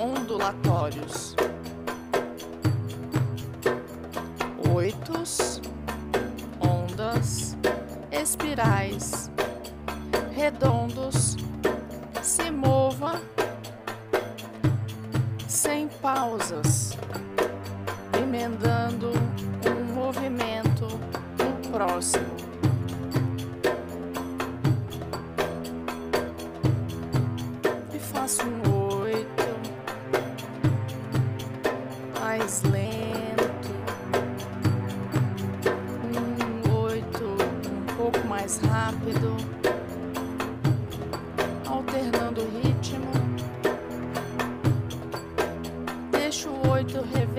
aleatórios. Oitos, ondas, espirais, redondos, se mova sem pausas,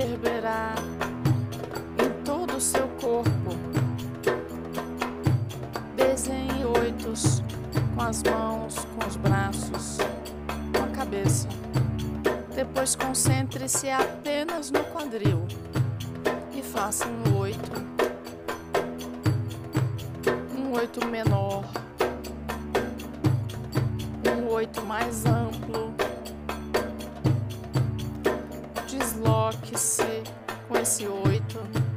reverberar em todo o seu corpo. Desenhe oitos com as mãos, com os braços, com a cabeça. Depois concentre-se apenas no quadril e faça um oito. Um oito menor. Um oito mais amplo. Desloque-se com esse oito.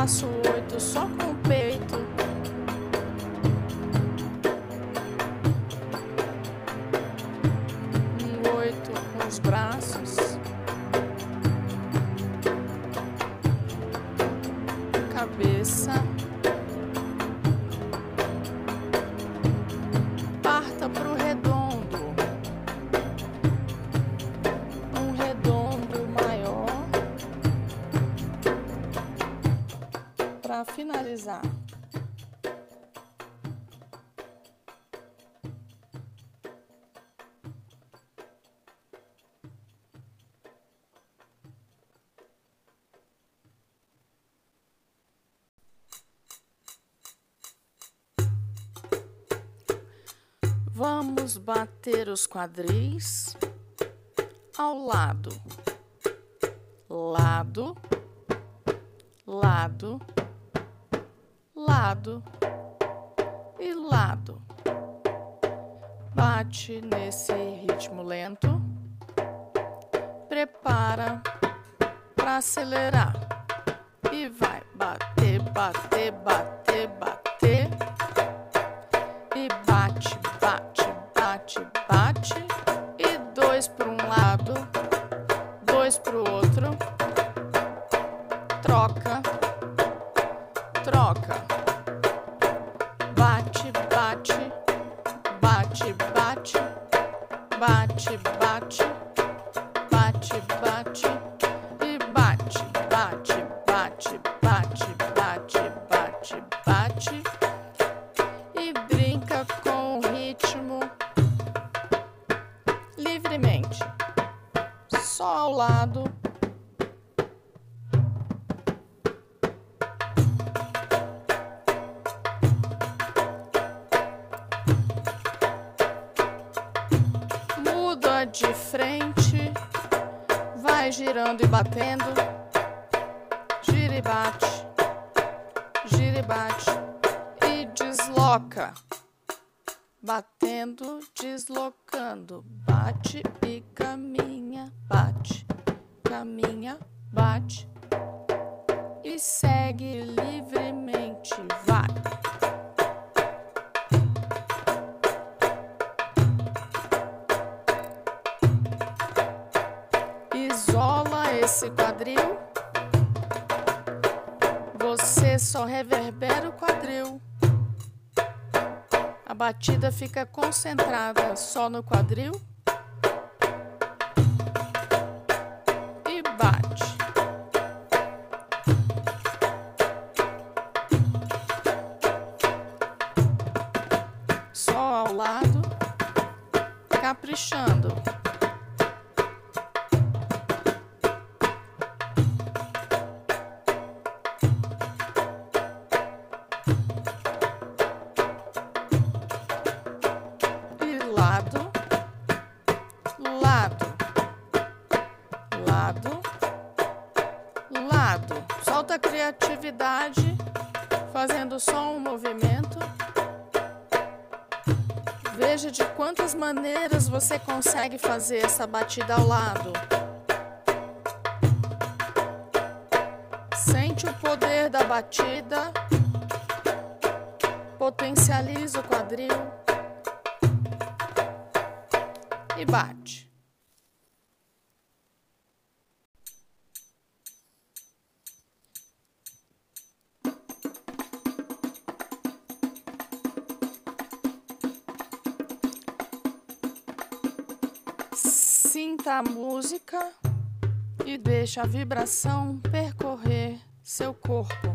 Faça o oito só com o peito. Finalizar. Vamos bater os quadris ao lado, lado, lado, lado e lado. Bate nesse ritmo lento. Prepara para acelerar e vai bater, bater, bater, bate, bate, bate, bate, bate, bate girando e batendo, gira e bate, gira e bate e desloca. Batendo, deslocando, bate e caminha, bate, caminha, bate e segue livremente, vai. só reverbera o quadril. A batida fica concentrada só no quadril. E bate. Só ao lado, caprichando. Fazendo só um movimento. Veja de quantas maneiras você consegue fazer essa batida ao lado. Sente o poder da batida. Potencializa o quadril. E bate. Sinta a música e deixe a vibração percorrer seu corpo.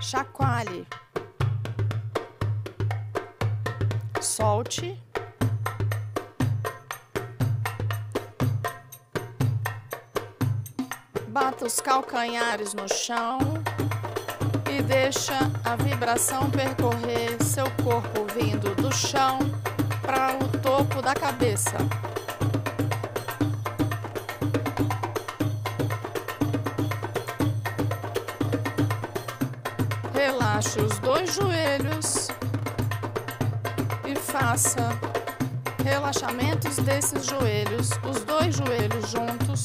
Chacoalhe. Solte. Bata os calcanhares no chão e deixa a vibração percorrer seu corpo vindo do chão para o topo da cabeça. Relaxe os dois joelhos e faça relaxamentos desses joelhos, os dois joelhos juntos,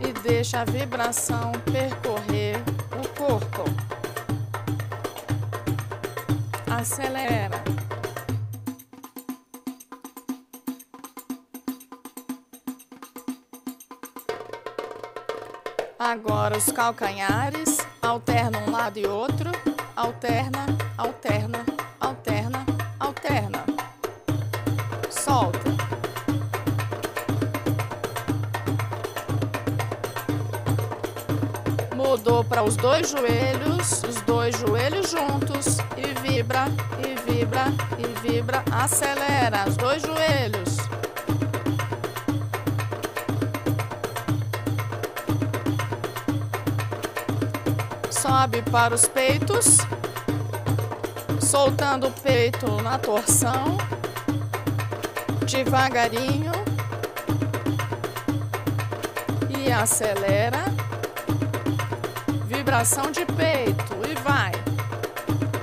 e deixe a vibração percorrer o corpo. Acelera. Agora os calcanhares, alterna um lado e outro, alterna, alterna, alterna, alterna. Solta. Mudou para os dois joelhos, os dois joelhos juntos e vibra, e vibra, e vibra, acelera os dois joelhos. Sobe para os peitos, soltando o peito na torção, devagarinho e acelera. Vibração de peito e vai.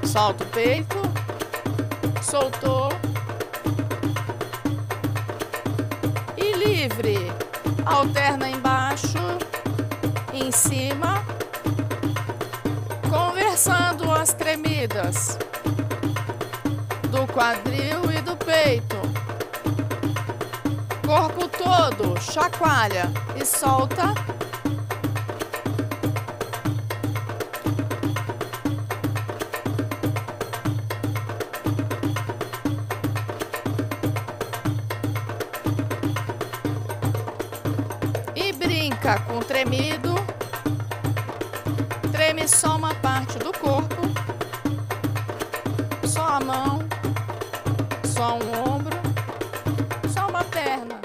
Solta o peito, soltou e livre. Alterna embaixo, em cima do quadril e do peito. Corpo todo, chacoalha e solta. E brinca com tremido treme só uma parte do corpo, mão, só um ombro, só uma perna.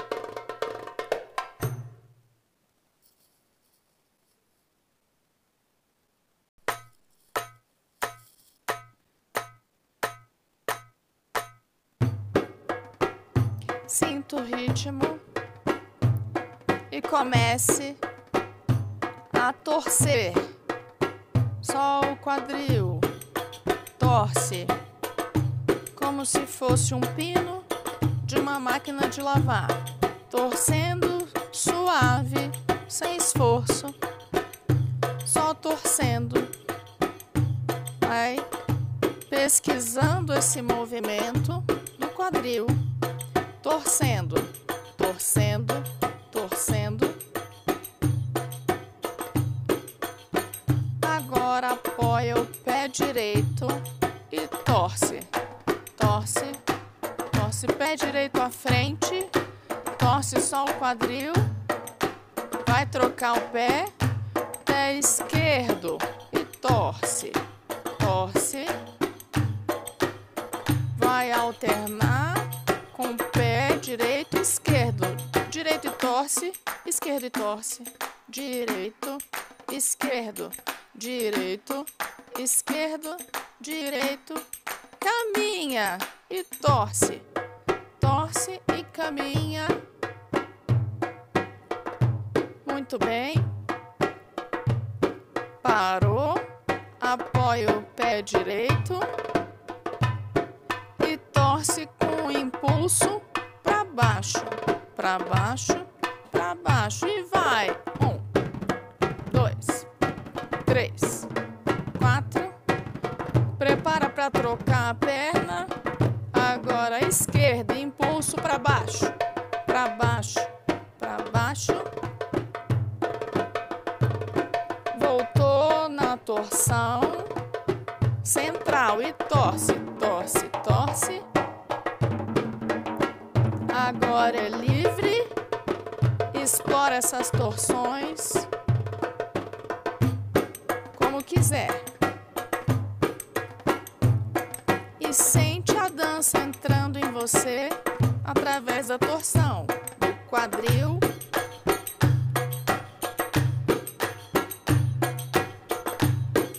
Sinta o ritmo e comece a torcer só o quadril, torce, como se fosse um pino de uma máquina de lavar, torcendo suave, sem esforço, só torcendo. Vai pesquisando esse movimento do quadril, torcendo, torcendo, torcendo. Agora apoia o pé direito e torce, direito à frente, torce só o quadril, vai trocar o pé, pé esquerdo e torce, torce, vai alternar com o pé direito e esquerdo. Direito e torce, esquerdo e torce. Direito, esquerdo, direito, esquerdo, direito. Caminha e torce. Torce e caminha. Muito bem. Parou. Apoia o pé direito e torce com impulso para baixo, para baixo, para baixo e vai. Um, dois, três, quatro. Prepara para trocar a perna. Essas torções como quiser. E sente a dança entrando em você através da torção do quadril.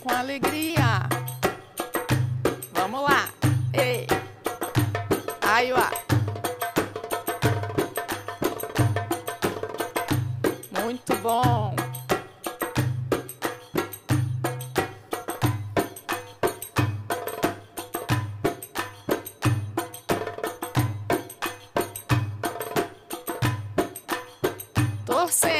Com alegria. Torcendo.